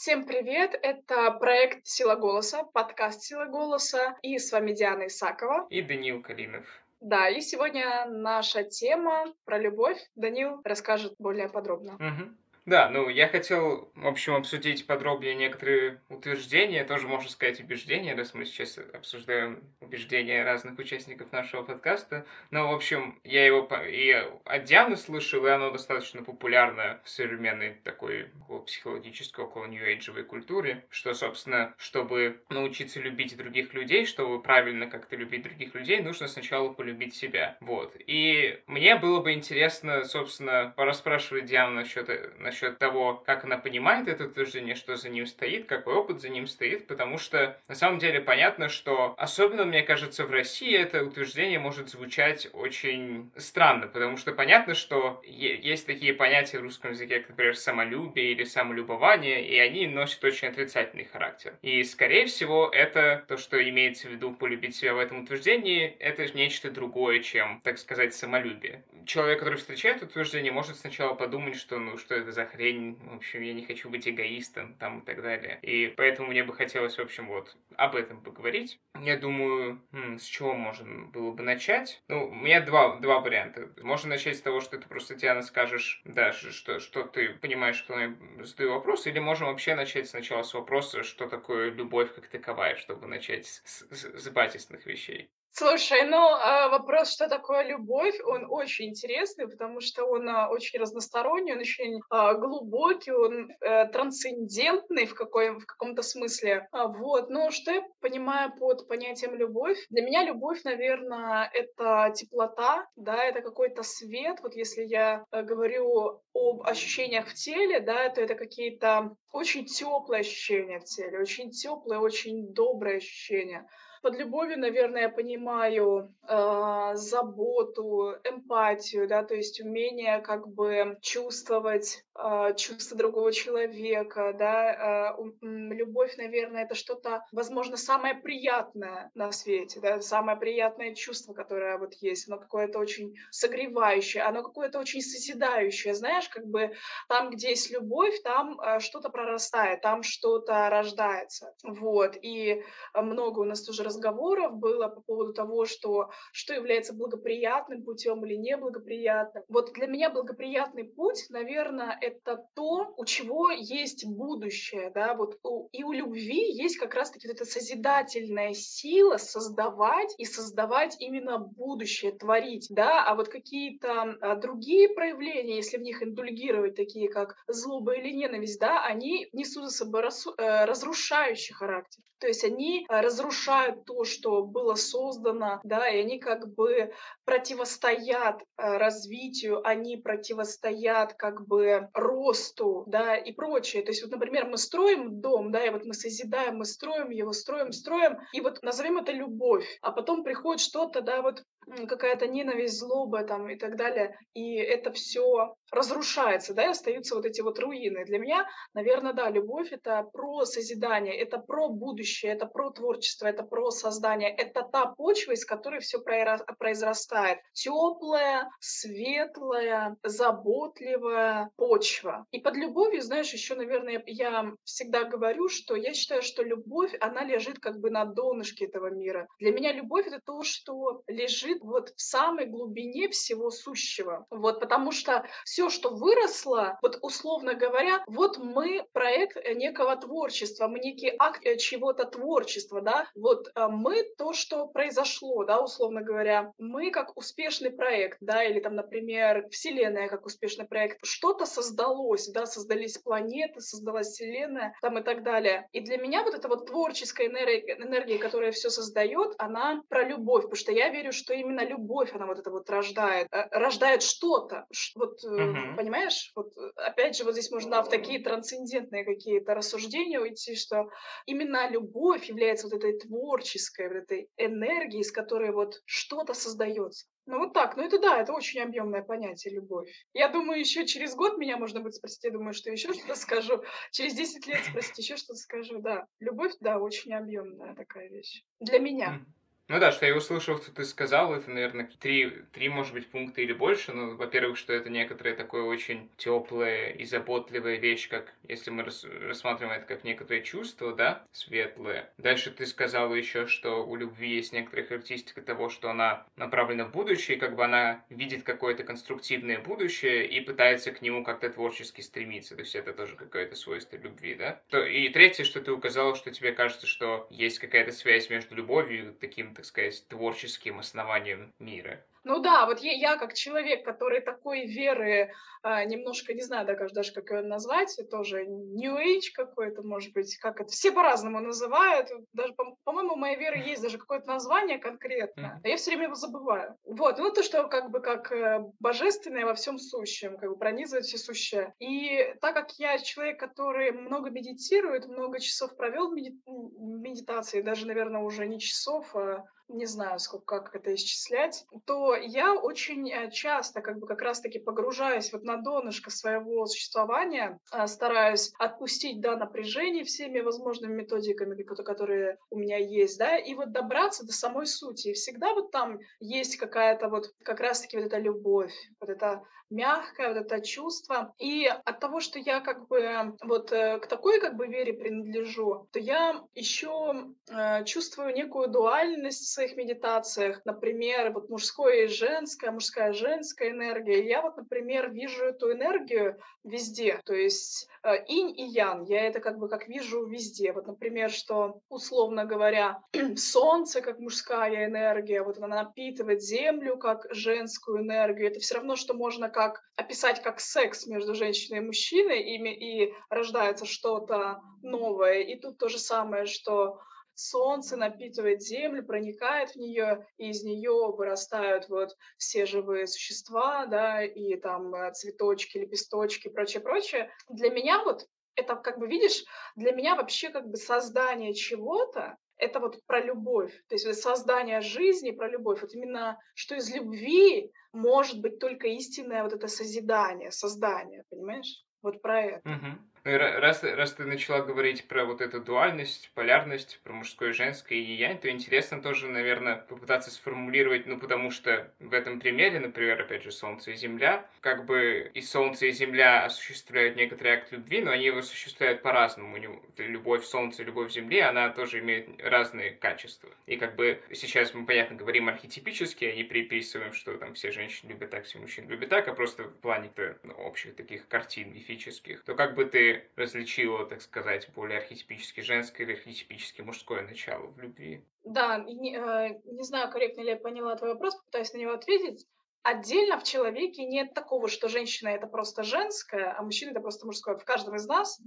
Всем привет! Это проект «Сила голоса», подкаст «Сила голоса». И с вами Диана Исакова. И Данил Калинов. Да, и сегодня наша тема про любовь. Данил расскажет более подробно. Угу. Да, ну я хотел, в общем, обсудить подробнее некоторые утверждения, тоже можно сказать убеждения, раз мы сейчас обсуждаем убеждения разных участников нашего подкаста. Но, в общем, я его и от Дианы слышал, и оно достаточно популярно в современной такой около психологической, около нью-эйджевой культуре, что, собственно, чтобы научиться любить других людей, чтобы правильно как-то любить других людей, нужно сначала полюбить себя. Вот. И мне было бы интересно, собственно, пораспрашивать Диану насчет, насчет насчет того, как она понимает это утверждение, что за ним стоит, какой опыт за ним стоит, потому что на самом деле понятно, что особенно, мне кажется, в России это утверждение может звучать очень странно, потому что понятно, что есть такие понятия в русском языке, как, например, самолюбие или самолюбование, и они носят очень отрицательный характер. И, скорее всего, это то, что имеется в виду полюбить себя в этом утверждении, это нечто другое, чем, так сказать, самолюбие. Человек, который встречает утверждение, может сначала подумать, что, ну, что это за хрень, в общем, я не хочу быть эгоистом, там и так далее. И поэтому мне бы хотелось, в общем, вот об этом поговорить. Я думаю, м, с чего можно было бы начать? Ну, у меня два, два варианта. Можно начать с того, что ты просто, Диана, скажешь, да, что, что ты понимаешь, что я задаю вопрос, или можем вообще начать сначала с вопроса, что такое любовь как таковая, чтобы начать с, с, с базисных вещей. Слушай, ну а, вопрос, что такое любовь, он очень интересный, потому что он а, очень разносторонний, он очень а, глубокий, он э, трансцендентный в, какой, в каком-то смысле. Вот. Но что я понимаю под понятием любовь? Для меня любовь, наверное, это теплота, да, это какой-то свет. Вот если я э, говорю об ощущениях в теле, да, то это какие-то очень теплые ощущения в теле, очень теплые, очень добрые ощущения. Под любовью, наверное, я понимаю э, заботу, эмпатию, да, то есть умение как бы чувствовать э, чувства другого человека, да. Э, любовь, наверное, это что-то, возможно, самое приятное на свете, да, самое приятное чувство, которое вот есть. Оно какое-то очень согревающее, оно какое-то очень созидающее, знаешь, как бы там, где есть любовь, там э, что-то прорастает, там что-то рождается. Вот. И много у нас тоже разговоров было по поводу того, что, что является благоприятным путем или неблагоприятным. Вот для меня благоприятный путь, наверное, это то, у чего есть будущее, да, вот у, и у любви есть как раз-таки вот эта созидательная сила создавать и создавать именно будущее, творить, да, а вот какие-то а, другие проявления, если в них индульгировать, такие как злоба или ненависть, да, они несут за собой э, разрушающий характер. То есть они э, разрушают то, что было создано, да, и они как бы противостоят э, развитию, они противостоят как бы росту, да, и прочее. То есть вот, например, мы строим дом, да, и вот мы созидаем, мы строим его, строим, строим, и вот назовем это любовь, а потом приходит что-то, да, вот какая-то ненависть, злоба там и так далее, и это все разрушается, да, и остаются вот эти вот руины. Для меня, наверное, да, любовь — это про созидание, это про будущее, это про творчество, это про создание, это та почва, из которой все произрастает. Теплая, светлая, заботливая почва. И под любовью, знаешь, еще, наверное, я всегда говорю, что я считаю, что любовь, она лежит как бы на донышке этого мира. Для меня любовь — это то, что лежит вот в самой глубине всего сущего. Вот, потому что все, что выросло, вот условно говоря, вот мы проект э, некого творчества, мы некий акт э, чего-то творчества, да, вот э, мы то, что произошло, да, условно говоря, мы как успешный проект, да, или там, например, Вселенная как успешный проект, что-то создалось, да, создались планеты, создалась Вселенная, там и так далее. И для меня вот эта вот творческая энергия, энергия которая все создает, она про любовь, потому что я верю, что именно любовь, она вот это вот рождает, э, рождает что-то. Вот, угу. понимаешь? Вот, э, опять же, вот здесь можно в такие трансцендентные какие-то рассуждения уйти, что именно любовь является вот этой творческой, вот этой энергией, из которой вот что-то создается. Ну вот так, ну это да, это очень объемное понятие любовь. Я думаю, еще через год меня можно будет спросить, я думаю, что еще что-то скажу. Через 10 лет спросить, еще что-то скажу, да. Любовь, да, очень объемная такая вещь. Для меня. Ну да, что я услышал, что ты сказал, это, наверное, три, три, может быть, пункта или больше. Ну, во-первых, что это некоторое такое очень теплая и заботливая вещь, как если мы рассматриваем это как некоторое чувство, да, светлое. Дальше ты сказала еще, что у любви есть некоторая характеристика того, что она направлена в будущее, как бы она видит какое-то конструктивное будущее и пытается к нему как-то творчески стремиться. То есть это тоже какое-то свойство любви, да? И третье, что ты указала, что тебе кажется, что есть какая-то связь между любовью и таким так сказать, творческим основанием мира. Ну да, вот я, я как человек, который такой веры, а, немножко, не знаю даже, даже как ее назвать, тоже New Age какой-то, может быть, как это, все по-разному называют, даже, по- по-моему, у моей веры есть даже какое-то название конкретное, а я все время его забываю. Вот, ну то, что как бы как э, божественное во всем сущем, как бы пронизывает все сущее. И так как я человек, который много медитирует, много часов провел в меди- медитации, даже, наверное, уже не часов, а не знаю, сколько, как это исчислять, то я очень э, часто как бы как раз-таки погружаюсь вот на донышко своего существования, а, стараюсь отпустить, да, напряжение всеми возможными методиками, которые у меня есть, да, и вот добраться до самой сути. И всегда вот там есть какая-то вот как раз-таки вот эта любовь, вот это мягкое, вот это чувство. И от того, что я как бы вот э, к такой как бы вере принадлежу, то я еще э, чувствую некую дуальность своих медитациях. Например, вот мужское и женское, мужская и женская энергия. Я вот, например, вижу эту энергию везде. То есть э, инь и ян. Я это как бы как вижу везде. Вот, например, что, условно говоря, солнце как мужская энергия, вот она напитывает землю как женскую энергию. Это все равно, что можно как описать как секс между женщиной и мужчиной, и, и рождается что-то новое. И тут то же самое, что солнце напитывает землю, проникает в нее, и из нее вырастают вот все живые существа, да, и там э, цветочки, лепесточки, прочее, прочее. Для меня вот это как бы, видишь, для меня вообще как бы создание чего-то, это вот про любовь, то есть создание жизни про любовь. Вот именно, что из любви может быть только истинное вот это созидание, создание, понимаешь? Вот про это. Угу. Ну раз, раз ты начала говорить про вот эту дуальность, полярность, про мужское и женское и янь, то интересно тоже, наверное, попытаться сформулировать, ну, потому что в этом примере, например, опять же, Солнце и Земля, как бы и Солнце, и Земля осуществляют некоторый акт любви, но они его осуществляют по-разному. Любовь Солнца и любовь Земли, она тоже имеет разные качества. И как бы сейчас мы, понятно, говорим архетипически, а не приписываем, что там все женщины любят так, все мужчины любят так, а просто в плане-то ну, общих таких картин мифических, то как бы ты различила, так сказать, более архетипически женское или архетипически мужское начало в любви? Да, не, э, не знаю, корректно ли я поняла твой вопрос, попытаюсь на него ответить. Отдельно в человеке нет такого, что женщина это просто женское, а мужчина это просто мужское. В каждом из нас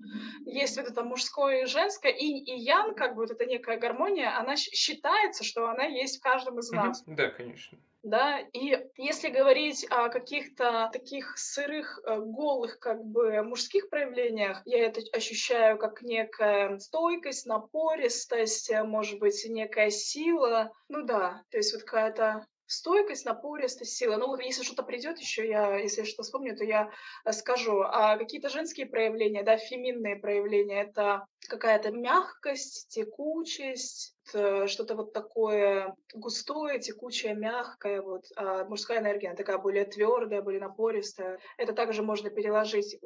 есть вот это мужское и женское, и, и ян, как бы вот эта некая гармония, она считается, что она есть в каждом из нас. Да, конечно да, и если говорить о каких-то таких сырых, э, голых, как бы мужских проявлениях, я это ощущаю как некая стойкость, напористость, э, может быть, некая сила, ну да, то есть вот какая-то стойкость, напористость, сила. Ну, если что-то придет еще, я, если что вспомню, то я э, скажу. А какие-то женские проявления, да, феминные проявления, это какая-то мягкость, текучесть, что-то вот такое густое, текучее, мягкое. Вот. А мужская энергия, она такая более твердая, более напористая. Это также можно переложить,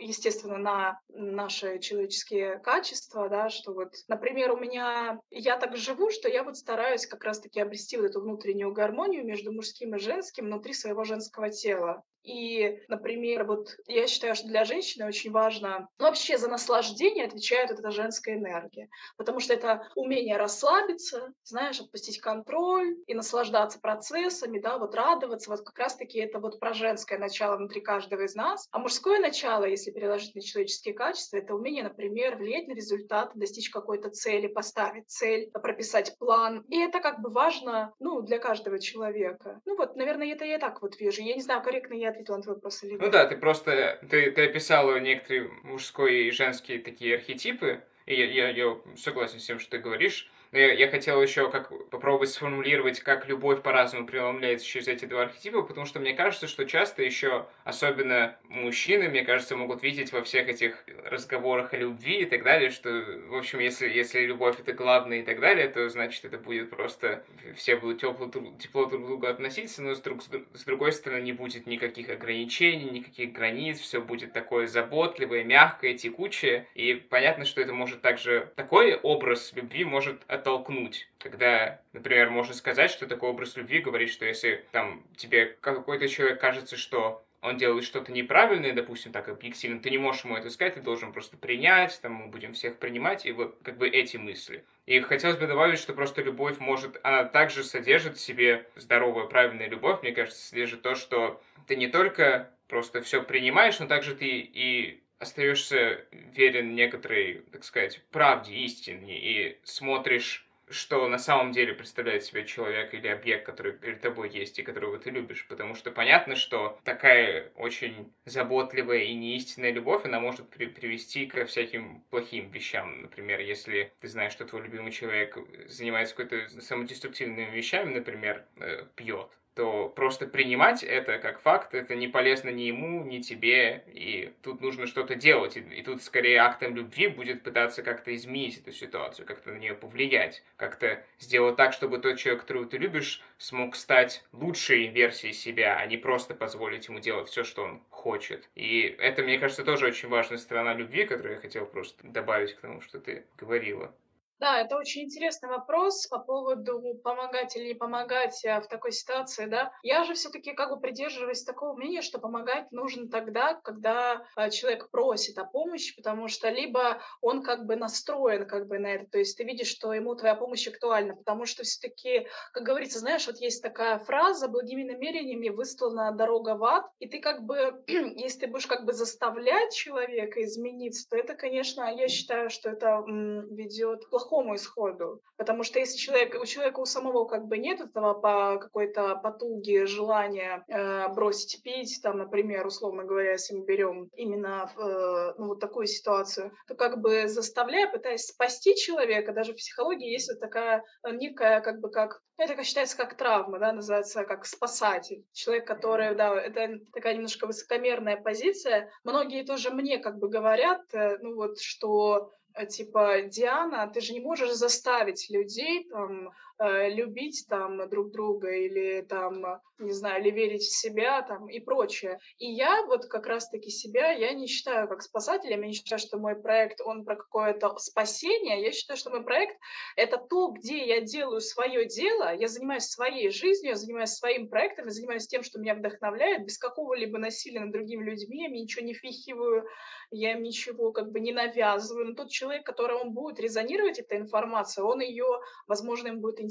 естественно, на наши человеческие качества, да, что вот, например, у меня, я так живу, что я вот стараюсь как раз-таки обрести вот эту внутреннюю гармонию между мужским и женским внутри своего женского тела. И, например, вот я считаю, что для женщины очень важно, ну, вообще за наслаждение отвечает вот эта женская энергия, потому что это умение расслабиться, знаешь, отпустить контроль и наслаждаться процессами, да, вот радоваться, вот как раз-таки это вот про женское начало внутри каждого из нас. А мужское начало, если переложить на человеческие качества, это умение, например, влиять на результат, достичь какой-то цели, поставить цель, прописать план. И это как бы важно, ну, для каждого человека. Ну вот, наверное, это я так вот вижу. Я не знаю, корректно я ответила на твой вопрос или нет. Ну да, ты просто, ты, ты описала некоторые мужской и женские такие архетипы, и я, я, я согласен с тем, что ты говоришь, Но я, я хотел еще как попробовать сформулировать, как любовь по-разному преломляется через эти два архетипа, потому что мне кажется, что часто еще, особенно мужчины, мне кажется, могут видеть во всех этих разговорах о любви и так далее, что, в общем, если, если любовь это главное и так далее, то значит это будет просто все будут тепло, тепло друг к другу относиться, но с, друг, с другой стороны не будет никаких ограничений, никаких границ, все будет такое заботливое, мягкое, текучее, и понятно, что это может также, такой образ любви может оттолкнуть, когда, например, можно сказать, что такой образ любви говорит, что если там тебе какой-то человек кажется, что он делает что-то неправильное, допустим, так объективно, ты не можешь ему это сказать, ты должен просто принять, там мы будем всех принимать, и вот как бы эти мысли. И хотелось бы добавить, что просто любовь может, она также содержит в себе здоровая, правильная любовь, мне кажется, содержит то, что ты не только просто все принимаешь, но также ты и остаешься верен некоторой, так сказать, правде, истине, и смотришь что на самом деле представляет себя человек или объект, который перед тобой есть и которого ты любишь. Потому что понятно, что такая очень заботливая и неистинная любовь, она может при привести ко всяким плохим вещам. Например, если ты знаешь, что твой любимый человек занимается какой-то самодеструктивными вещами, например, э, пьет, то просто принимать это как факт, это не полезно ни ему, ни тебе, и тут нужно что-то делать, и, и тут скорее актом любви будет пытаться как-то изменить эту ситуацию, как-то на нее повлиять, как-то сделать так, чтобы тот человек, которого ты любишь, смог стать лучшей версией себя, а не просто позволить ему делать все, что он хочет. И это, мне кажется, тоже очень важная сторона любви, которую я хотел просто добавить к тому, что ты говорила. Да, это очень интересный вопрос по поводу помогать или не помогать э, в такой ситуации, да. Я же все-таки как бы придерживаюсь такого мнения, что помогать нужно тогда, когда э, человек просит о помощи, потому что либо он как бы настроен как бы на это, то есть ты видишь, что ему твоя помощь актуальна, потому что все-таки, как говорится, знаешь, вот есть такая фраза «благими намерениями выслана дорога в ад», и ты как бы, если ты будешь как бы заставлять человека измениться, то это, конечно, я считаю, что это ведет к плохому исходу. Потому что если человек, у человека у самого как бы нет этого по какой-то потуги, желания э, бросить пить, там, например, условно говоря, если мы берем именно э, ну, вот такую ситуацию, то как бы заставляя, пытаясь спасти человека, даже в психологии есть вот такая э, некая как бы как это считается как травма, да, называется как спасатель. Человек, который, да, это такая немножко высокомерная позиция. Многие тоже мне как бы говорят, э, ну вот, что типа, Диана, ты же не можешь заставить людей там любить там друг друга или там, не знаю, или верить в себя там и прочее. И я вот как раз-таки себя, я не считаю как спасателем, я не считаю, что мой проект, он про какое-то спасение, я считаю, что мой проект — это то, где я делаю свое дело, я занимаюсь своей жизнью, я занимаюсь своим проектом, я занимаюсь тем, что меня вдохновляет, без какого-либо насилия над другими людьми, я ничего не впихиваю, я им ничего как бы не навязываю. Но тот человек, который он будет резонировать эта информация, он ее, возможно, им будет интересно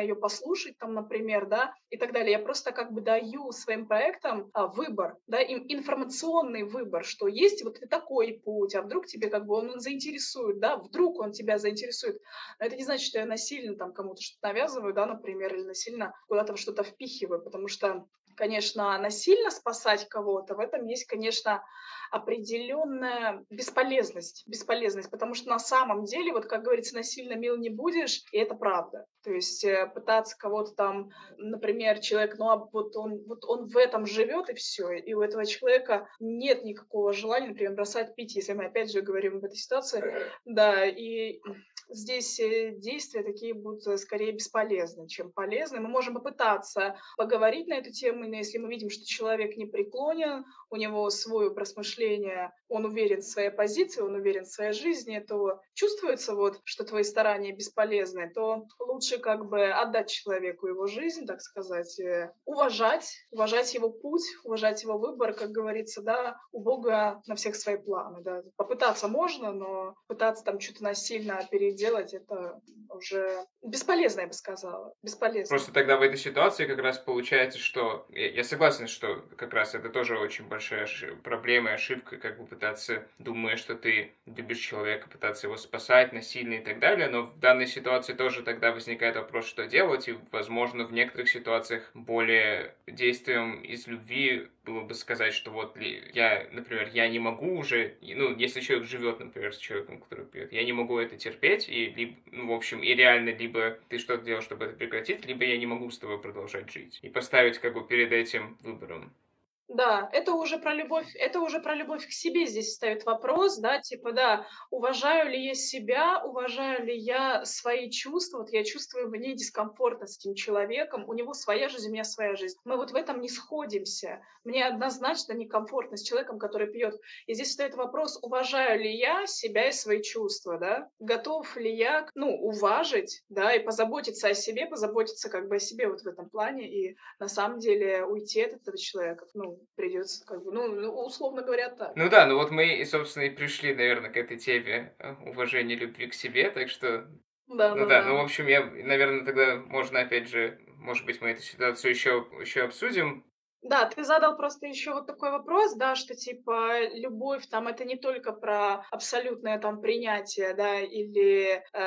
ее послушать, там, например, да, и так далее. Я просто как бы даю своим проектам а, выбор, да, им информационный выбор, что есть вот такой путь, а вдруг тебе как бы он заинтересует, да, вдруг он тебя заинтересует. Но это не значит, что я насильно там кому-то что-то навязываю, да, например, или насильно куда-то что-то впихиваю, потому что конечно, насильно спасать кого-то, в этом есть, конечно, определенная бесполезность. Бесполезность, потому что на самом деле, вот как говорится, насильно мил не будешь, и это правда. То есть э, пытаться кого-то там, например, человек, ну а вот он, вот он в этом живет и все, и у этого человека нет никакого желания, например, бросать пить, если мы опять же говорим об этой ситуации, да, и здесь э, действия такие будут э, скорее бесполезны, чем полезны. Мы можем попытаться поговорить на эту тему, но если мы видим, что человек не преклонен, у него свой образ он уверен в своей позиции, он уверен в своей жизни, то чувствуется вот, что твои старания бесполезны, то лучше как бы отдать человеку его жизнь, так сказать, э, уважать, уважать его путь, уважать его выбор, как говорится, да, у Бога на всех свои планы, да. Попытаться можно, но пытаться там что-то насильно переделать, это уже бесполезно, я бы сказала, бесполезно. Просто тогда в этой ситуации как раз получается, что я согласен, что как раз это тоже очень большая проблема и ошибка, как бы пытаться, думая, что ты любишь человека, пытаться его спасать насильно и так далее, но в данной ситуации тоже тогда возникает вопрос, что делать, и, возможно, в некоторых ситуациях более действием из любви было бы сказать, что вот я, например, я не могу уже, ну, если человек живет, например, с человеком, который пьет, я не могу это терпеть, и, ну, в общем, и реально либо ты что-то делаешь, чтобы это прекратить, либо я не могу с тобой продолжать жить. И поставить как бы перед этим выбором. Да, это уже про любовь, это уже про любовь к себе здесь ставит вопрос, да, типа, да, уважаю ли я себя, уважаю ли я свои чувства, вот я чувствую мне дискомфортно с этим человеком, у него своя жизнь, у меня своя жизнь. Мы вот в этом не сходимся. Мне однозначно некомфортно с человеком, который пьет. И здесь стоит вопрос, уважаю ли я себя и свои чувства, да, готов ли я, ну, уважить, да, и позаботиться о себе, позаботиться как бы о себе вот в этом плане, и на самом деле уйти от этого человека, ну, придется, как бы, ну, ну, условно говоря, так. Ну да, ну вот мы, собственно, и пришли, наверное, к этой теме э, уважения любви к себе, так что... Да, ну да, да, ну, в общем, я, наверное, тогда можно, опять же, может быть, мы эту ситуацию еще, еще обсудим, да, ты задал просто еще вот такой вопрос, да, что типа любовь там это не только про абсолютное там принятие, да, или э,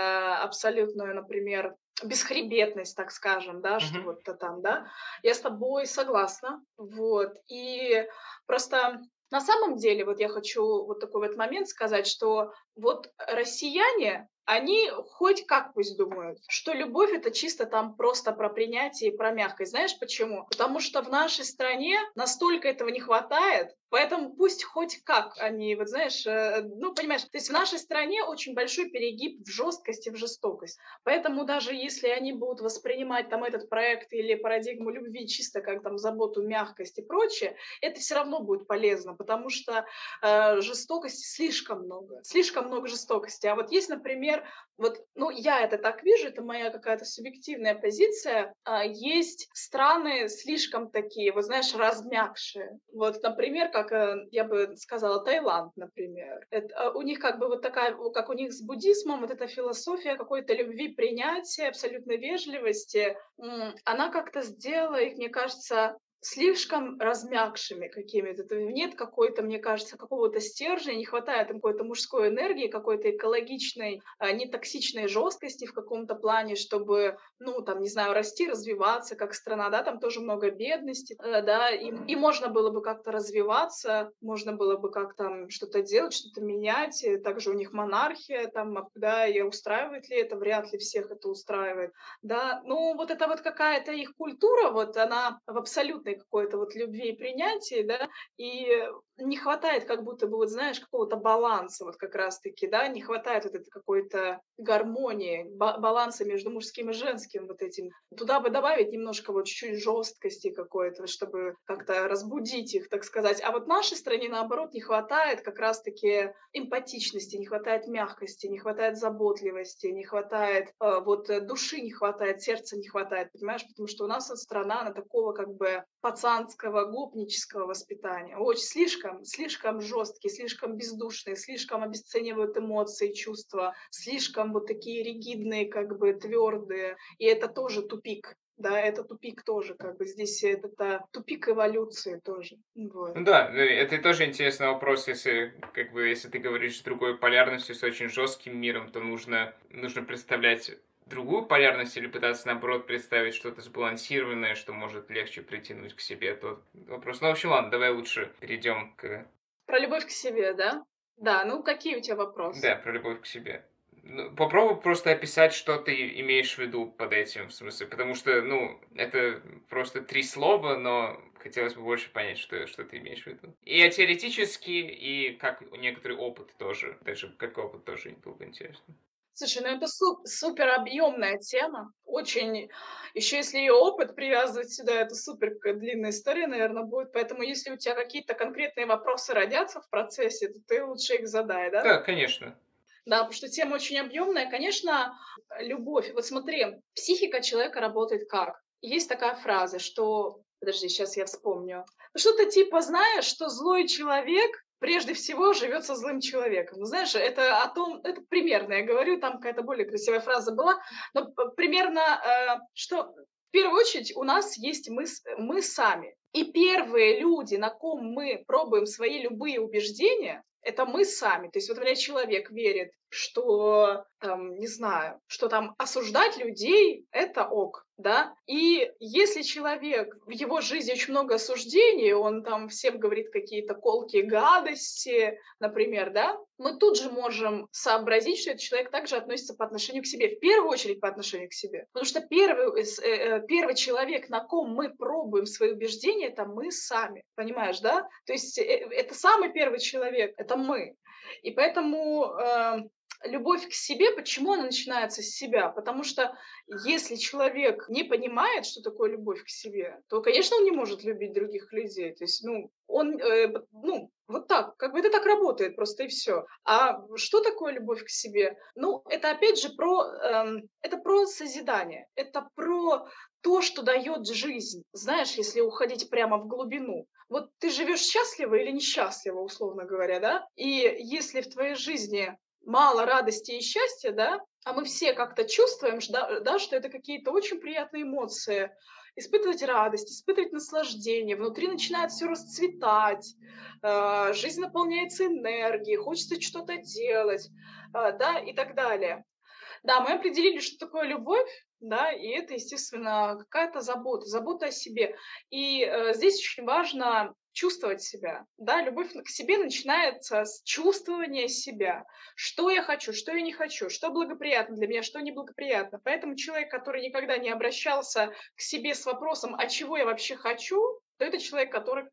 абсолютную, например, бесхребетность, так скажем, да, что Мгм. вот-то там, да. Я с тобой согласна, вот. И просто на самом деле, вот я хочу вот такой вот момент сказать, что вот россияне, они хоть как пусть думают, что любовь это чисто там просто про принятие и про мягкость. Знаешь почему? Потому что в нашей стране настолько этого не хватает, поэтому пусть хоть как они, вот знаешь, э, ну понимаешь, то есть в нашей стране очень большой перегиб в жесткости, в жестокость. Поэтому даже если они будут воспринимать там этот проект или парадигму любви чисто как там заботу, мягкость и прочее, это все равно будет полезно, потому что э, жестокости слишком много, слишком много жестокости. А вот есть, например, вот, ну, я это так вижу, это моя какая-то субъективная позиция. А, есть страны слишком такие, вот знаешь, размягшие. Вот, например, как э, я бы сказала, Таиланд, например. Это, а, у них как бы вот такая, как у них с буддизмом, вот эта философия какой-то любви, принятия, абсолютной вежливости, она как-то сделала их, мне кажется, слишком размягшими какими-то. Нет какой-то, мне кажется, какого-то стержня, не хватает им какой-то мужской энергии, какой-то экологичной, а, нетоксичной жесткости в каком-то плане, чтобы, ну, там, не знаю, расти, развиваться как страна, да, там тоже много бедности, э, да, и, и можно было бы как-то развиваться, можно было бы как-то что-то делать, что-то менять. Также у них монархия, там, да, и устраивает ли это, вряд ли всех это устраивает, да. Ну, вот это вот какая-то их культура, вот она в абсолютной абсолютной какой-то вот любви и принятии, да, и не хватает как будто бы, вот знаешь, какого-то баланса вот как раз-таки, да, не хватает вот этой какой-то гармонии, ба- баланса между мужским и женским вот этим. Туда бы добавить немножко вот чуть-чуть жесткости какой-то, чтобы как-то разбудить их, так сказать. А вот нашей стране, наоборот, не хватает как раз-таки эмпатичности, не хватает мягкости, не хватает заботливости, не хватает э, вот души, не хватает, сердца не хватает, понимаешь? Потому что у нас вот страна, она такого как бы пацанского, гопнического воспитания. Очень слишком, слишком жесткие, слишком бездушные, слишком обесценивают эмоции, чувства, слишком вот такие ригидные, как бы твердые. И это тоже тупик. Да, это тупик тоже, как бы здесь это, это тупик эволюции тоже. Вот. Ну да, ну это тоже интересный вопрос, если, как бы, если ты говоришь с другой полярностью, с очень жестким миром, то нужно, нужно представлять другую полярность или пытаться, наоборот, представить что-то сбалансированное, что может легче притянуть к себе тот вопрос. Ну, в общем, ладно, давай лучше перейдем к... Про любовь к себе, да? Да, ну какие у тебя вопросы? Да, про любовь к себе. Ну, попробуй просто описать, что ты имеешь в виду под этим, в смысле, потому что, ну, это просто три слова, но хотелось бы больше понять, что, что ты имеешь в виду. И теоретически, и как некоторый опыт тоже, даже как опыт тоже было бы интересно. Слушай, ну это суп, супер объемная тема. Очень. Еще если ее опыт привязывать сюда, это супер длинная история, наверное, будет. Поэтому если у тебя какие-то конкретные вопросы родятся в процессе, то ты лучше их задай, да? Да, конечно. Да, потому что тема очень объемная. Конечно, любовь. Вот смотри, психика человека работает как? Есть такая фраза, что... Подожди, сейчас я вспомню. Что-то типа, знаешь, что злой человек прежде всего живет со злым человеком. Ну, знаешь, это о том, это примерно, я говорю, там какая-то более красивая фраза была, но примерно, э, что в первую очередь у нас есть мы, мы сами. И первые люди, на ком мы пробуем свои любые убеждения, это мы сами. То есть вот, например, человек верит, что, там, не знаю, что там осуждать людей — это ок. да, и если человек, в его жизни очень много осуждений, он там всем говорит какие-то колкие гадости, например, да, мы тут же можем сообразить, что этот человек также относится по отношению к себе, в первую очередь по отношению к себе. Потому что первый, э, э, первый человек, на ком мы пробуем свои убеждения, это мы сами, понимаешь, да? То есть э, это самый первый человек, это мы. И поэтому э, любовь к себе, почему она начинается с себя? Потому что если человек не понимает, что такое любовь к себе, то, конечно, он не может любить других людей. То есть, ну, он, э, ну, вот так, как бы это так работает просто и все. А что такое любовь к себе? Ну, это опять же про, э, это про созидание, это про то, что дает жизнь. Знаешь, если уходить прямо в глубину. Вот ты живешь счастливо или несчастливо, условно говоря, да? И если в твоей жизни мало радости и счастья, да, а мы все как-то чувствуем, да, да, что это какие-то очень приятные эмоции, испытывать радость, испытывать наслаждение, внутри начинает все расцветать, э, жизнь наполняется энергией, хочется что-то делать, э, да, и так далее. Да, мы определили, что такое любовь, да, и это, естественно, какая-то забота, забота о себе. И э, здесь очень важно чувствовать себя. Да, любовь к себе начинается с чувствования себя. Что я хочу, что я не хочу, что благоприятно для меня, что неблагоприятно. Поэтому человек, который никогда не обращался к себе с вопросом, а чего я вообще хочу, то это человек, который,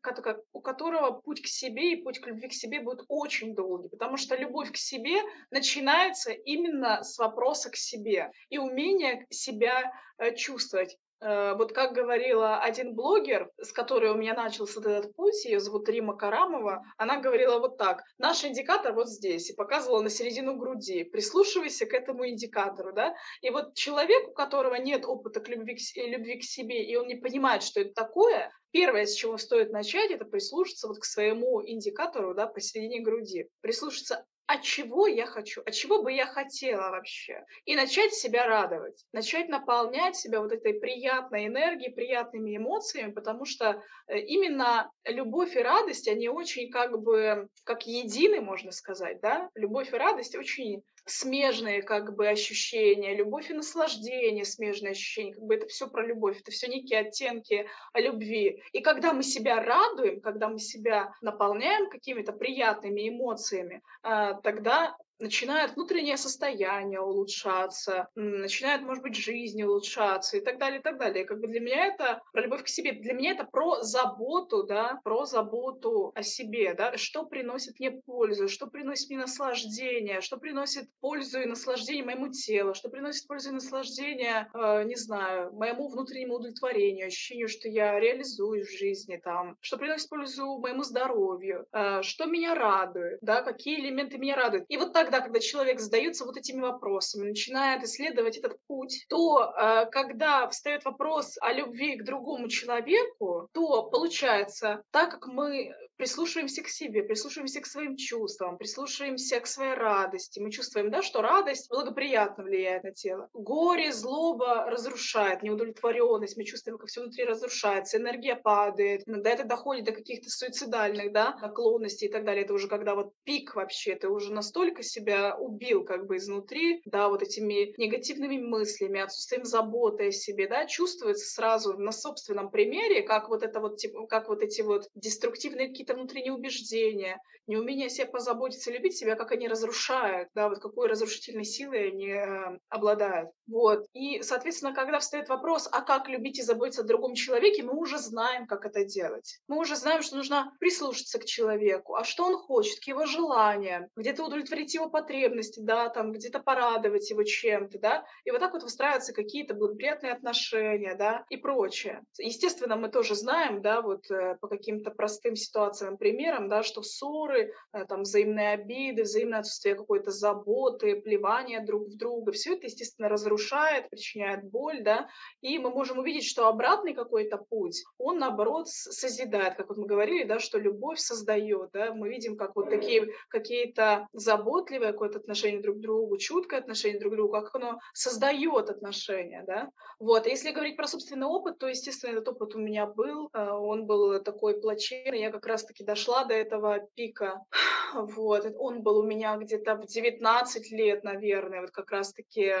у которого путь к себе и путь к любви к себе будет очень долгий, потому что любовь к себе начинается именно с вопроса к себе и умения себя э, чувствовать. Э, вот как говорила один блогер, с которой у меня начался этот путь, ее зовут Рима Карамова, она говорила вот так, наш индикатор вот здесь, и показывала на середину груди, прислушивайся к этому индикатору, да, и вот человек, у которого нет опыта к любви, к, любви к себе, и он не понимает, что это такое, первое, с чего стоит начать, это прислушаться вот к своему индикатору, да, посередине груди, прислушаться, а чего я хочу, а чего бы я хотела вообще. И начать себя радовать, начать наполнять себя вот этой приятной энергией, приятными эмоциями, потому что э, именно любовь и радость, они очень как бы, как едины, можно сказать, да, любовь и радость очень смежные как бы ощущения, любовь и наслаждение, смежные ощущения, как бы это все про любовь, это все некие оттенки о любви. И когда мы себя радуем, когда мы себя наполняем какими-то приятными эмоциями, а, тогда начинает внутреннее состояние улучшаться, начинает, может быть, жизнь улучшаться и так далее, и так далее. как бы для меня это про любовь к себе, для меня это про заботу, да, про заботу о себе, да, что приносит мне пользу, что приносит мне наслаждение, что приносит пользу и наслаждение моему телу, что приносит пользу и наслаждение, э, не знаю, моему внутреннему удовлетворению, ощущению, что я реализуюсь в жизни там, что приносит пользу моему здоровью, э, что меня радует, да, какие элементы меня радуют. И вот так тогда, когда человек задается вот этими вопросами, начинает исследовать этот путь, то э, когда встает вопрос о любви к другому человеку, то получается, так как мы прислушиваемся к себе, прислушиваемся к своим чувствам, прислушиваемся к своей радости. Мы чувствуем, да, что радость благоприятно влияет на тело. Горе, злоба разрушает, неудовлетворенность. Мы чувствуем, как все внутри разрушается, энергия падает. Иногда это доходит до каких-то суицидальных, да, наклонностей и так далее. Это уже когда вот пик вообще, ты уже настолько себя убил как бы изнутри, да, вот этими негативными мыслями, отсутствием заботы о себе, да, чувствуется сразу на собственном примере, как вот это вот, типа, как вот эти вот деструктивные какие-то какие-то внутренние убеждения, неумение себя позаботиться, любить себя, как они разрушают, да, вот какой разрушительной силой они э, обладают. Вот. И, соответственно, когда встает вопрос, а как любить и заботиться о другом человеке, мы уже знаем, как это делать. Мы уже знаем, что нужно прислушаться к человеку, а что он хочет, к его желаниям, где-то удовлетворить его потребности, да, там, где-то порадовать его чем-то, да, и вот так вот выстраиваются какие-то благоприятные отношения, да, и прочее. Естественно, мы тоже знаем, да, вот э, по каким-то простым ситуациям, примерам, да, что ссоры, э, там, взаимные обиды, взаимное отсутствие какой-то заботы, плевания друг в друга, все это, естественно, разрушает причиняет боль, да, и мы можем увидеть, что обратный какой-то путь, он, наоборот, созидает, как вот мы говорили, да, что любовь создает, да, мы видим, как вот такие какие-то заботливые какое-то отношение друг к другу, чуткое отношение друг к другу, как оно создает отношения, да, вот, если говорить про собственный опыт, то, естественно, этот опыт у меня был, э, он был такой плачевный, я как раз раз-таки дошла до этого пика. Вот, он был у меня где-то в 19 лет, наверное, вот как раз-таки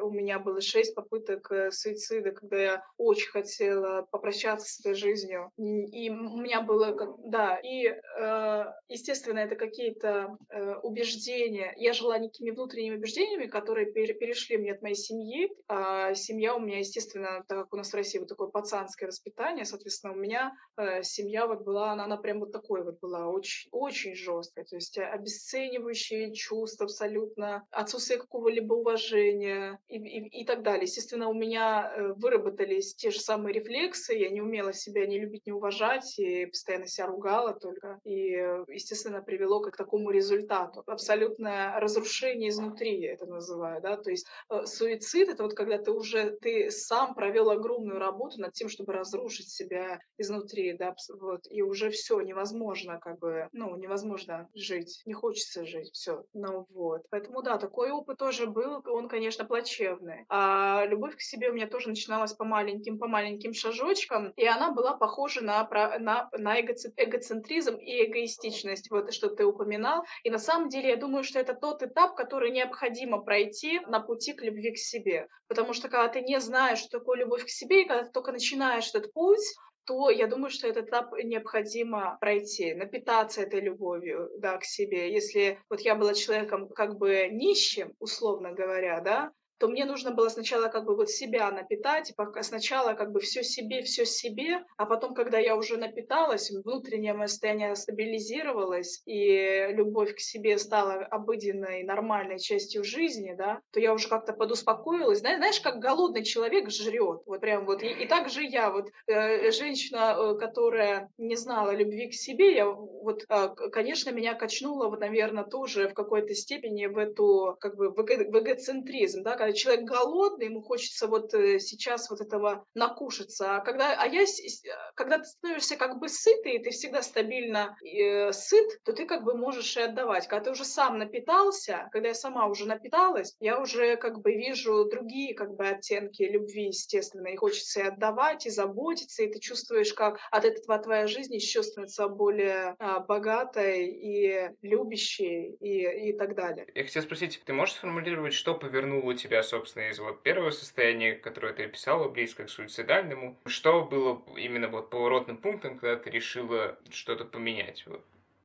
у меня было 6 попыток э, суицида, когда я очень хотела попрощаться с этой жизнью. И у меня было, да, и, э, естественно, это какие-то э, убеждения. Я жила некими внутренними убеждениями, которые перешли мне от моей семьи. А семья у меня, естественно, так как у нас в России вот такое пацанское воспитание, соответственно, у меня семья вот была, она, она прям вот такой вот была, очень, очень жесткой, то есть обесценивающие чувства абсолютно, отсутствие какого-либо уважения и, и, и так далее. Естественно, у меня э, выработались те же самые рефлексы, я не умела себя не любить, не уважать, и постоянно себя ругала только, и, естественно, привело к такому результату. Абсолютное разрушение изнутри, я это называю, да, то есть э, суицид — это вот когда ты уже, ты сам провел огромную работу над тем, чтобы разрушить себя изнутри, да, вот, и уже все невозможно, как бы, ну, невозможно жить, не хочется жить, все. Ну вот. Поэтому да, такой опыт тоже был, он, конечно, плачевный. А любовь к себе у меня тоже начиналась по маленьким, по маленьким шажочкам, и она была похожа на, на, на эгоцентризм и эгоистичность, вот что ты упоминал. И на самом деле я думаю, что это тот этап, который необходимо пройти на пути к любви к себе. Потому что когда ты не знаешь, что такое любовь к себе, и когда ты только начинаешь этот путь, то я думаю, что этот этап необходимо пройти, напитаться этой любовью, да, к себе. Если вот я была человеком как бы нищим, условно говоря, да, то мне нужно было сначала как бы вот себя напитать, и пока сначала как бы все себе, все себе, а потом, когда я уже напиталась, внутреннее мое состояние стабилизировалось, и любовь к себе стала обыденной, нормальной частью жизни, да, то я уже как-то подуспокоилась. Знаешь, знаешь, как голодный человек жрет, вот прям вот. И, и так же я, вот э, женщина, э, которая не знала любви к себе, я вот, э, конечно, меня качнуло, вот, наверное, тоже в какой-то степени в эту, как бы, в, эго, в эгоцентризм, да, человек голодный, ему хочется вот э, сейчас вот этого накушаться. А когда, а я, когда ты становишься как бы сытый, ты всегда стабильно э, сыт, то ты как бы можешь и отдавать. Когда ты уже сам напитался, когда я сама уже напиталась, я уже как бы вижу другие как бы оттенки любви, естественно, и хочется и отдавать, и заботиться, и ты чувствуешь, как от этого твоя жизнь еще становится более а, богатой и любящей и, и так далее. Я хотел спросить, ты можешь сформулировать, что повернуло тебя тебя, собственно, из вот первого состояния, которое ты описала, близко к суицидальному. Что было именно вот поворотным пунктом, когда ты решила что-то поменять? Вот?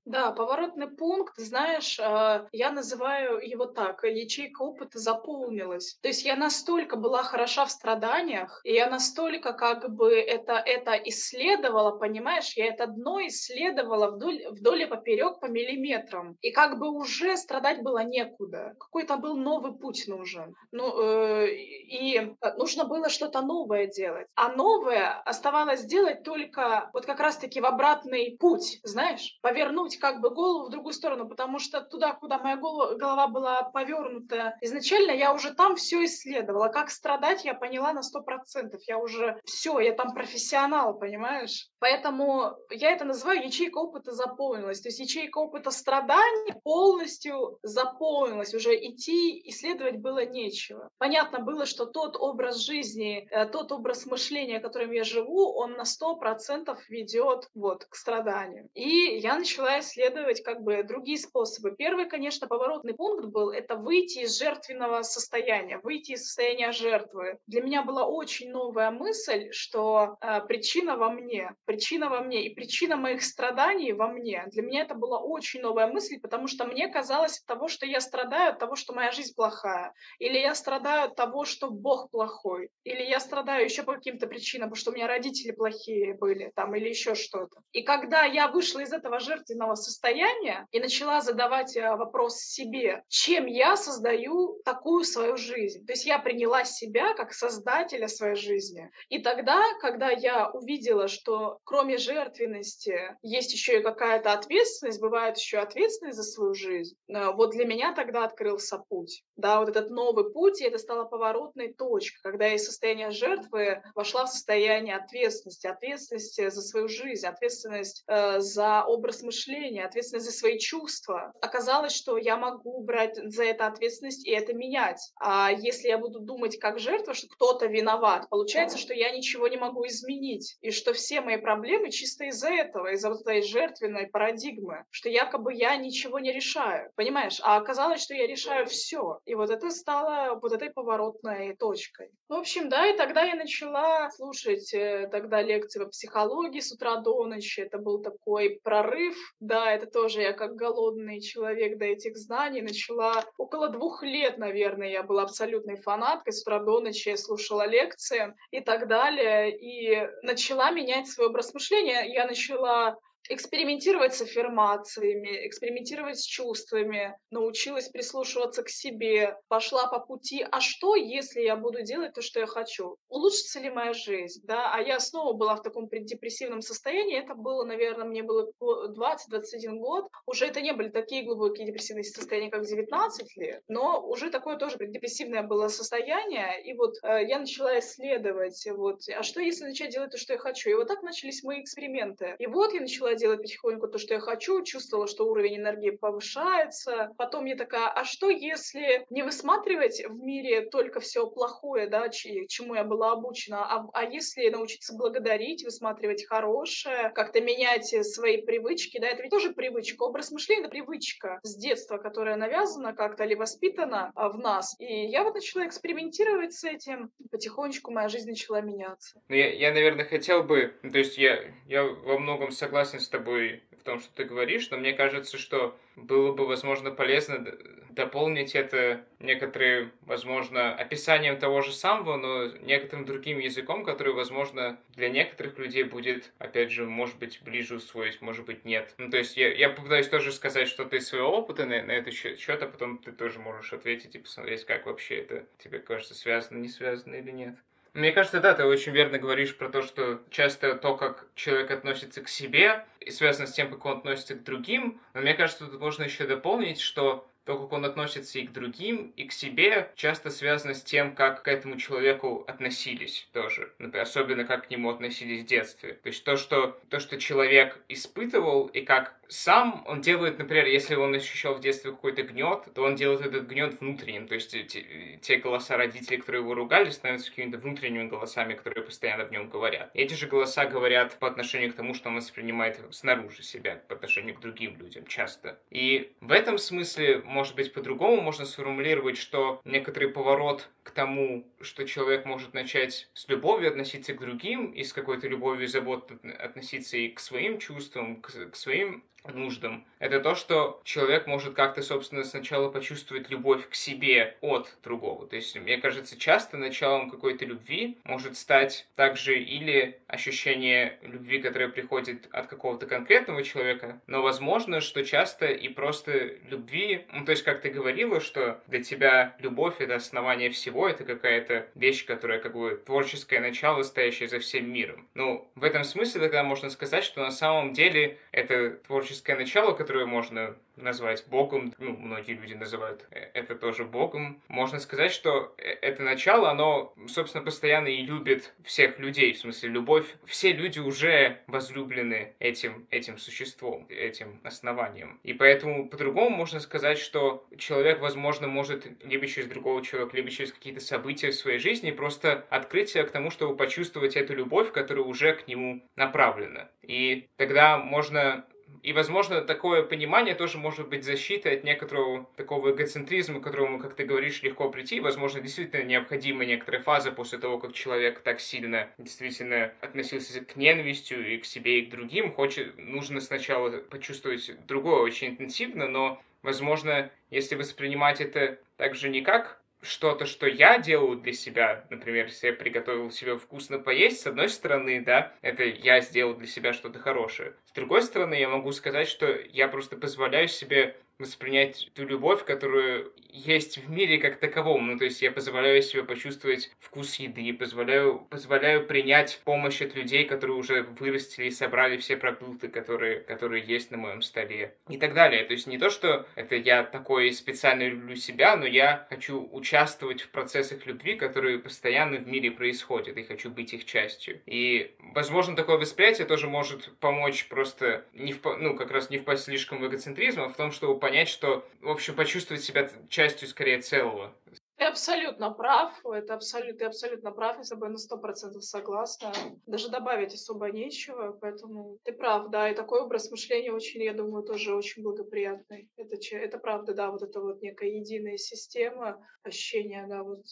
Да, поворотный пункт, знаешь, а, я называю его так, ячейка опыта заполнилась. То есть я настолько была хороша в страданиях, и я настолько как бы это, это исследовала, понимаешь, я это дно исследовала вдоль, вдоль и поперек по миллиметрам. И как бы уже страдать было некуда. Какой-то был новый путь нужен. Ну, э, и нужно было что-то новое делать. А новое оставалось делать только вот как раз-таки в обратный путь, знаешь, повернуть как бы голову в другую сторону, потому что туда, куда моя голова, голова была повернута, изначально я уже там все исследовала. Как страдать, я поняла на сто процентов. Я уже все, я там профессионал, понимаешь? Поэтому я это называю ячейка опыта заполнилась. То есть ячейка опыта страданий полностью заполнилась. Уже идти, исследовать было нечего. Понятно было, что тот образ жизни, э, тот образ мышления, которым я живу, он на сто процентов ведет вот, к страданию. И я начала исследовать как бы другие способы. Первый, конечно, поворотный пункт был это выйти из жертвенного состояния, выйти из состояния жертвы. Для меня была очень новая мысль, что э, причина во мне, причина во мне и причина моих страданий во мне. Для меня это была очень новая мысль, потому что мне казалось от того, что я страдаю от того, что моя жизнь плохая, или я страдаю от того, что Бог плохой, или я страдаю еще по каким-то причинам, потому что у меня родители плохие были, там, или еще что-то. И когда я вышла из этого жертвенного состояния и начала задавать э, вопрос себе, чем я создаю такую свою жизнь. То есть я приняла себя как создателя своей жизни. И тогда, когда я увидела, что кроме жертвенности есть еще и какая-то ответственность, бывает еще ответственность за свою жизнь, э, вот для меня тогда открылся путь. да, вот этот новый путь, и это стало поворотной точкой, когда я из состояния жертвы вошла в состояние ответственности, ответственности за свою жизнь, ответственность э, за образ мышления, ответственность за свои чувства. Оказалось, что я могу брать за это ответственность и это менять. А если я буду думать как жертва, что кто-то виноват, получается, что я ничего не могу изменить, и что все мои проблемы чисто из-за этого, из-за вот этой жертвенной парадигмы, что якобы я ничего не решаю, понимаешь? А оказалось, что я решаю все. И вот это стало вот этой поворотной точкой. В общем, да, и тогда я начала слушать э, тогда лекции по психологии с утра до ночи. Это был такой прорыв. Да, это тоже я как голодный человек до этих знаний начала около двух лет, наверное, я была абсолютной фанаткой. С утра до ночи я слушала лекции и так далее. И начала менять свой образ мышления. Я начала экспериментировать с аффирмациями, экспериментировать с чувствами, научилась прислушиваться к себе, пошла по пути, а что, если я буду делать то, что я хочу? Улучшится ли моя жизнь? Да? А я снова была в таком преддепрессивном состоянии, это было, наверное, мне было 20-21 год, уже это не были такие глубокие депрессивные состояния, как в 19 лет, но уже такое тоже преддепрессивное было состояние, и вот э, я начала исследовать, вот, а что, если начать делать то, что я хочу? И вот так начались мои эксперименты. И вот я начала делать потихоньку то, что я хочу, чувствовала, что уровень энергии повышается. Потом я такая, а что если не высматривать в мире только все плохое, да, чему я была обучена, а, а если научиться благодарить, высматривать хорошее, как-то менять свои привычки, да, это ведь тоже привычка, образ мышления — это привычка с детства, которая навязана как-то или воспитана а, в нас. И я вот начала экспериментировать с этим, потихонечку моя жизнь начала меняться. Ну, я, я, наверное, хотел бы, ну, то есть я, я во многом согласен с тобой в том, что ты говоришь, но мне кажется, что было бы, возможно, полезно дополнить это некоторые, возможно, описанием того же самого, но некоторым другим языком, который, возможно, для некоторых людей будет, опять же, может быть, ближе усвоить, может быть, нет. Ну, то есть я, я попытаюсь тоже сказать что-то из своего опыта на, на этот счет, а потом ты тоже можешь ответить и посмотреть, как вообще это тебе кажется связано, не связано или нет. Мне кажется, да, ты очень верно говоришь про то, что часто то, как человек относится к себе, и связано с тем, как он относится к другим. Но мне кажется, тут можно еще дополнить, что то, как он относится и к другим, и к себе, часто связано с тем, как к этому человеку относились тоже. Например, особенно как к нему относились в детстве. То есть то, что, то, что человек испытывал, и как сам он делает, например, если он ощущал в детстве какой-то гнет, то он делает этот гнет внутренним. То есть те, те голоса родителей, которые его ругали, становятся какими-то внутренними голосами, которые постоянно в нем говорят. И эти же голоса говорят по отношению к тому, что он воспринимает снаружи себя, по отношению к другим людям часто. И в этом смысле, может быть, по-другому можно сформулировать, что некоторый поворот к тому, что человек может начать с любовью относиться к другим и с какой-то любовью и заботой относиться и к своим чувствам, к, к своим нуждам. Это то, что человек может как-то, собственно, сначала почувствовать любовь к себе от другого. То есть, мне кажется, часто началом какой-то любви может стать также или ощущение любви, которое приходит от какого-то конкретного человека, но возможно, что часто и просто любви, ну, то есть, как ты говорила, что для тебя любовь — это основание всего, это какая-то вещь, которая как бы творческое начало, стоящее за всем миром. Ну, в этом смысле тогда можно сказать, что на самом деле это творческое творческое начало, которое можно назвать Богом, ну, многие люди называют э, это тоже Богом, можно сказать, что э, это начало, оно, собственно, постоянно и любит всех людей, в смысле, любовь, все люди уже возлюблены этим, этим существом, этим основанием. И поэтому по-другому можно сказать, что человек, возможно, может либо через другого человека, либо через какие-то события в своей жизни просто открыть себя к тому, чтобы почувствовать эту любовь, которая уже к нему направлена. И тогда можно и, возможно, такое понимание тоже может быть защитой от некоторого такого эгоцентризма, к которому, как ты говоришь, легко прийти. Возможно, действительно необходима некоторая фаза после того, как человек так сильно действительно относился к ненавистью и к себе, и к другим. Хочет, нужно сначала почувствовать другое очень интенсивно, но, возможно, если воспринимать это также не как что-то, что я делаю для себя, например, если я приготовил себе вкусно поесть, с одной стороны, да, это я сделал для себя что-то хорошее. С другой стороны, я могу сказать, что я просто позволяю себе воспринять ту любовь, которую есть в мире как таковом. Ну, то есть я позволяю себе почувствовать вкус еды, позволяю, позволяю принять помощь от людей, которые уже вырастили и собрали все продукты, которые, которые есть на моем столе и так далее. То есть не то, что это я такой специально люблю себя, но я хочу участвовать в процессах любви, которые постоянно в мире происходят, и хочу быть их частью. И, возможно, такое восприятие тоже может помочь просто не в, ну, как раз не впасть слишком в эгоцентризм, а в том, чтобы понять, что, в общем, почувствовать себя частью скорее целого. Ты абсолютно прав, это абсолютно, ты абсолютно прав, я с тобой на сто процентов согласна. Даже добавить особо нечего, поэтому ты прав, да, и такой образ мышления очень, я думаю, тоже очень благоприятный. Это, это правда, да, вот это вот некая единая система, ощущение, да, вот.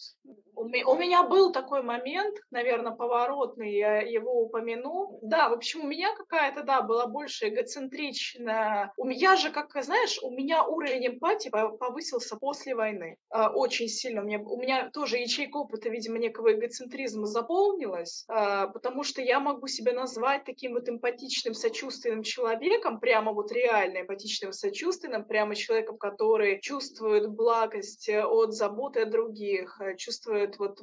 У, у меня был такой момент, наверное, поворотный, я его упомяну. Да, в общем, у меня какая-то, да, была больше эгоцентричная. У меня же, как, знаешь, у меня уровень эмпатии повысился после войны. А, очень сильно сильно. У меня, у меня тоже ячейка опыта, видимо, некого эгоцентризма заполнилась, а, потому что я могу себя назвать таким вот эмпатичным, сочувственным человеком, прямо вот реально эмпатичным, сочувственным, прямо человеком, который чувствует благость э, от заботы о других, э, чувствует вот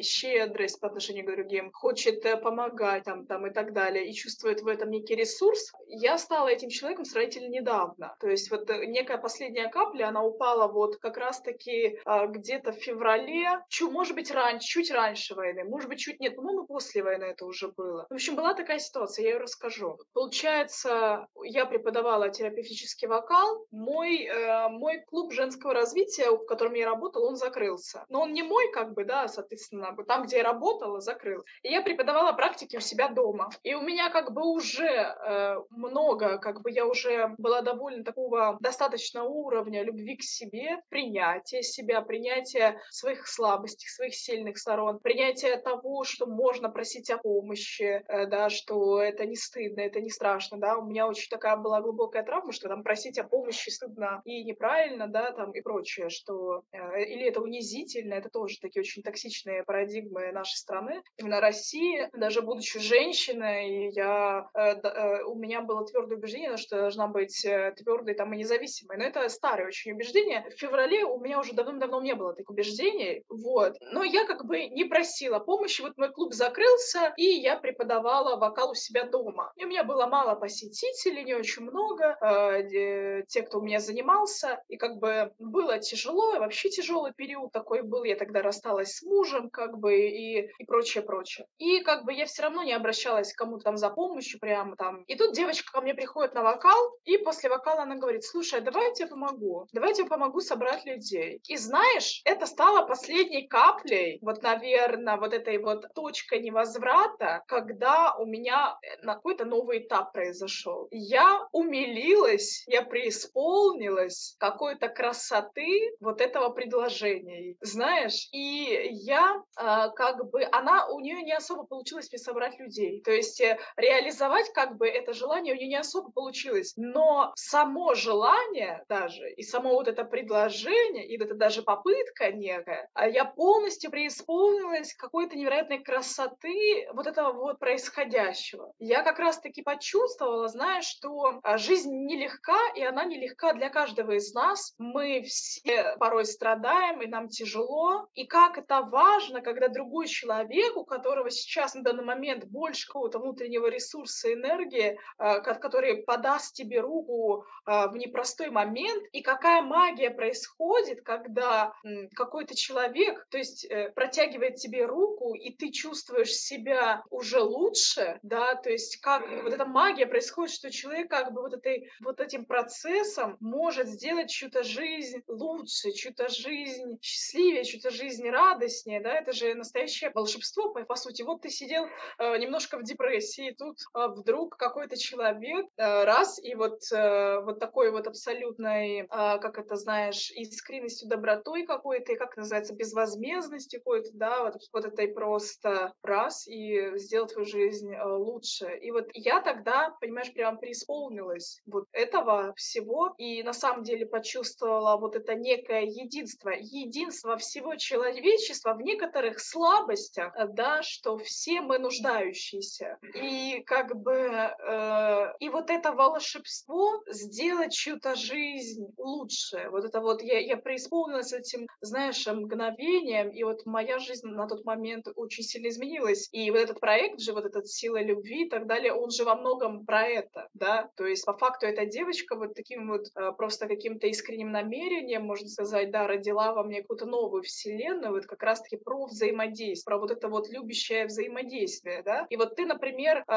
щедрость по отношению к другим, хочет э, помогать там, там и так далее, и чувствует в этом некий ресурс. Я стала этим человеком сравнительно недавно. То есть вот некая последняя капля, она упала вот как раз-таки а, где-то в феврале, чуть, может быть, раньше, чуть раньше войны, может быть, чуть нет, по-моему, после войны это уже было. В общем, была такая ситуация, я ее расскажу. Получается, я преподавала терапевтический вокал, мой, э, мой клуб женского развития, в котором я работала, он закрылся. Но он не мой, как бы, да, соответственно, там, где я работала, закрыл. И я преподавала практики у себя дома. И у меня как бы уже э, много, как бы я уже была довольна такого достаточного уровня любви к себе, принятия себя, принятия принятие своих слабостей, своих сильных сторон, принятие того, что можно просить о помощи, э, да, что это не стыдно, это не страшно, да, у меня очень такая была глубокая травма, что там просить о помощи стыдно и неправильно, да, там и прочее, что э, или это унизительно, это тоже такие очень токсичные парадигмы нашей страны, именно России, даже будучи женщиной, я, э, у меня было твердое убеждение, что я должна быть твердой там и независимой, но это старое очень убеждение. В феврале у меня уже давным-давно не было таких убеждений, вот. Но я как бы не просила помощи, вот мой клуб закрылся, и я преподавала вокал у себя дома. И у меня было мало посетителей, не очень много, э, те, кто у меня занимался, и как бы было тяжело, вообще тяжелый период такой был, я тогда рассталась с мужем, как бы, и, и прочее, прочее. И как бы я все равно не обращалась к кому-то там за помощью прямо там. И тут девочка ко мне приходит на вокал, и после вокала она говорит, слушай, а давай я тебе помогу, давай я тебе помогу собрать людей. И знаешь, это стало последней каплей, вот, наверное, вот этой вот точкой невозврата, когда у меня э, какой-то новый этап произошел. Я умилилась, я преисполнилась какой-то красоты вот этого предложения, знаешь, и я э, как бы, она, у нее не особо получилось мне собрать людей, то есть э, реализовать как бы это желание у нее не особо получилось, но само желание даже и само вот это предложение, и это даже попытка сказка некая. А я полностью преисполнилась какой-то невероятной красоты вот этого вот происходящего. Я как раз-таки почувствовала, знаешь, что а, жизнь нелегка, и она нелегка для каждого из нас. Мы все порой страдаем, и нам тяжело. И как это важно, когда другой человек, у которого сейчас на данный момент больше какого-то внутреннего ресурса, энергии, а, который подаст тебе руку а, в непростой момент, и какая магия происходит, когда какой-то человек, то есть э, протягивает тебе руку, и ты чувствуешь себя уже лучше, да, то есть как вот эта магия происходит, что человек как бы вот, этой, вот этим процессом может сделать чью-то жизнь лучше, чью-то жизнь счастливее, чью-то жизнь радостнее, да, это же настоящее волшебство, по, по сути. Вот ты сидел э, немножко в депрессии, и тут э, вдруг какой-то человек э, раз, и вот, э, вот такой вот абсолютной, э, как это знаешь, искренностью, добротой какой этой, как называется, безвозмездности какой-то, да, вот, вот этой просто раз и сделать твою жизнь э, лучше. И вот я тогда, понимаешь, прям преисполнилась вот этого всего и на самом деле почувствовала вот это некое единство, единство всего человечества в некоторых слабостях, э, да, что все мы нуждающиеся. И как бы, э, и вот это волшебство сделать чью-то жизнь лучше, вот это вот я, я преисполнилась этим, знаешь, мгновением, и вот моя жизнь на тот момент очень сильно изменилась. И вот этот проект же, вот этот сила любви и так далее, он же во многом про это, да, то есть по факту эта девочка вот таким вот э, просто каким-то искренним намерением, можно сказать, да, родила во мне какую-то новую вселенную, вот как раз-таки про взаимодействие, про вот это вот любящее взаимодействие, да. И вот ты, например, э,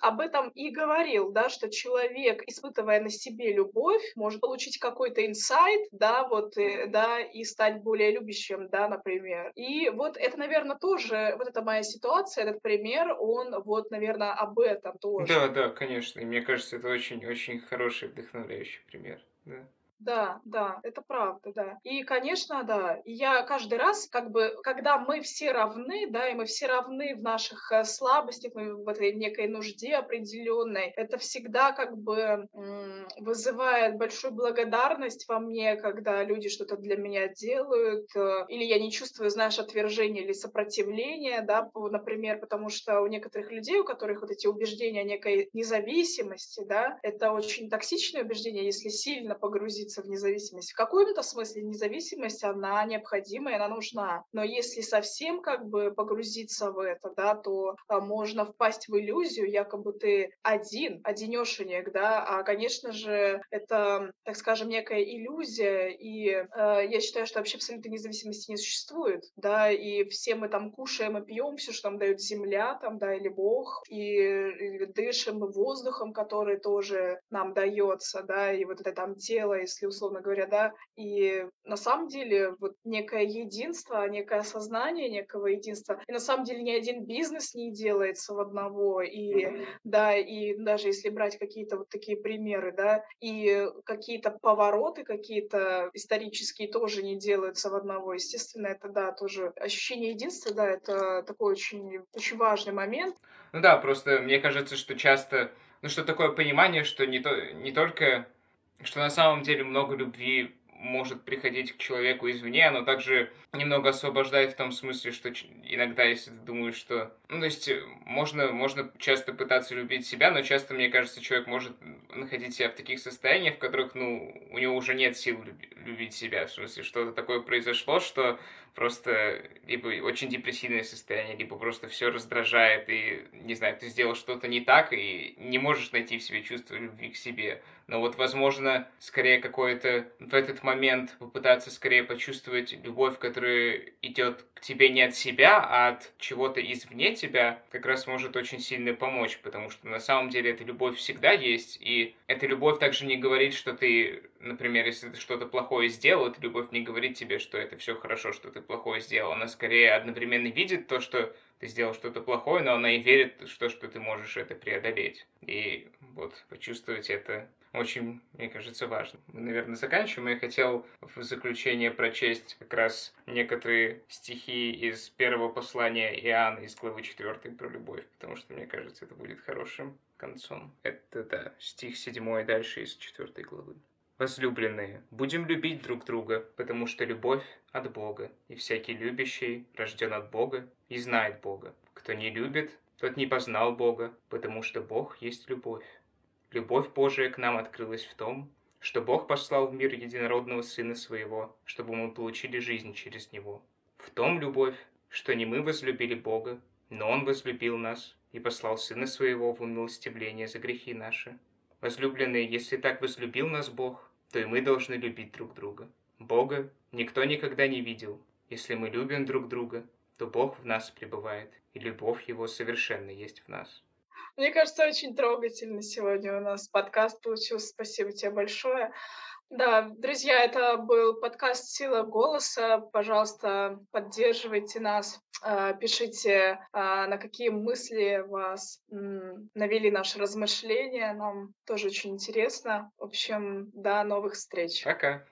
об этом и говорил, да, что человек, испытывая на себе любовь, может получить какой-то инсайт, да, вот, э, да, и стать более любящим, да, например. И вот это, наверное, тоже, вот эта моя ситуация, этот пример, он вот, наверное, об этом тоже. Да, да, конечно. И мне кажется, это очень-очень хороший, вдохновляющий пример. Да. Да, да, это правда, да. И, конечно, да, я каждый раз, как бы, когда мы все равны, да, и мы все равны в наших э, слабостях, в этой некой нужде определенной, это всегда как бы вызывает большую благодарность во мне, когда люди что-то для меня делают, э, или я не чувствую, знаешь, отвержения или сопротивления, да, например, потому что у некоторых людей, у которых вот эти убеждения некой независимости, да, это очень токсичные убеждения, если сильно погрузиться погрузиться в независимость. В каком-то смысле независимость, она необходима и она нужна. Но если совсем как бы погрузиться в это, да, то а, можно впасть в иллюзию, якобы ты один, одинешенек, да, а, конечно же, это, так скажем, некая иллюзия, и э, я считаю, что вообще абсолютной независимости не существует, да, и все мы там кушаем и пьем все, что нам дает земля, там, да, или Бог, и, и дышим воздухом, который тоже нам дается, да, и вот это там тело и если условно говоря, да, и на самом деле вот некое единство, некое осознание некого единства, и на самом деле ни один бизнес не делается в одного, и mm-hmm. да, и даже если брать какие-то вот такие примеры, да, и какие-то повороты, какие-то исторические тоже не делаются в одного, естественно, это, да, тоже ощущение единства, да, это такой очень, очень важный момент. Ну да, просто мне кажется, что часто, ну что такое понимание, что не, то, не только что на самом деле много любви может приходить к человеку извне, оно также немного освобождает в том смысле, что иногда, если ты думаешь, что... Ну, то есть, э, можно, можно часто пытаться любить себя, но часто, мне кажется, человек может находить себя в таких состояниях, в которых, ну, у него уже нет сил любить себя. В смысле, что-то такое произошло, что просто либо очень депрессивное состояние, либо просто все раздражает, и, не знаю, ты сделал что-то не так, и не можешь найти в себе чувство любви к себе. Но вот, возможно, скорее какое-то в этот момент попытаться скорее почувствовать любовь, которая идет к тебе не от себя, а от чего-то извне тебя, как раз может очень сильно помочь, потому что на самом деле эта любовь всегда есть, и эта любовь также не говорит, что ты, например, если ты что-то плохое сделал, эта любовь не говорит тебе, что это все хорошо, что ты плохое сделал. Она скорее одновременно видит то, что ты сделал что-то плохое, но она и верит, что, что ты можешь это преодолеть. И вот почувствовать это очень, мне кажется, важно. Мы, наверное, заканчиваем. Я хотел в заключение прочесть как раз некоторые стихи из первого послания Иоанна из главы 4 про любовь, потому что, мне кажется, это будет хорошим концом. Это, да, стих 7 и дальше из 4 главы. Возлюбленные, будем любить друг друга, потому что любовь от Бога, и всякий любящий рожден от Бога и знает Бога. Кто не любит, тот не познал Бога, потому что Бог есть любовь. Любовь Божия к нам открылась в том, что Бог послал в мир единородного Сына Своего, чтобы мы получили жизнь через Него. В том любовь, что не мы возлюбили Бога, но Он возлюбил нас и послал Сына Своего в умилостивление за грехи наши. Возлюбленные, если так возлюбил нас Бог, то и мы должны любить друг друга. Бога никто никогда не видел. Если мы любим друг друга, то Бог в нас пребывает, и любовь Его совершенно есть в нас. Мне кажется, очень трогательно сегодня у нас подкаст получился. Спасибо тебе большое. Да, друзья, это был подкаст «Сила голоса». Пожалуйста, поддерживайте нас, а, пишите, а, на какие мысли вас навели наши размышления. Нам тоже очень интересно. В общем, до новых встреч. Пока.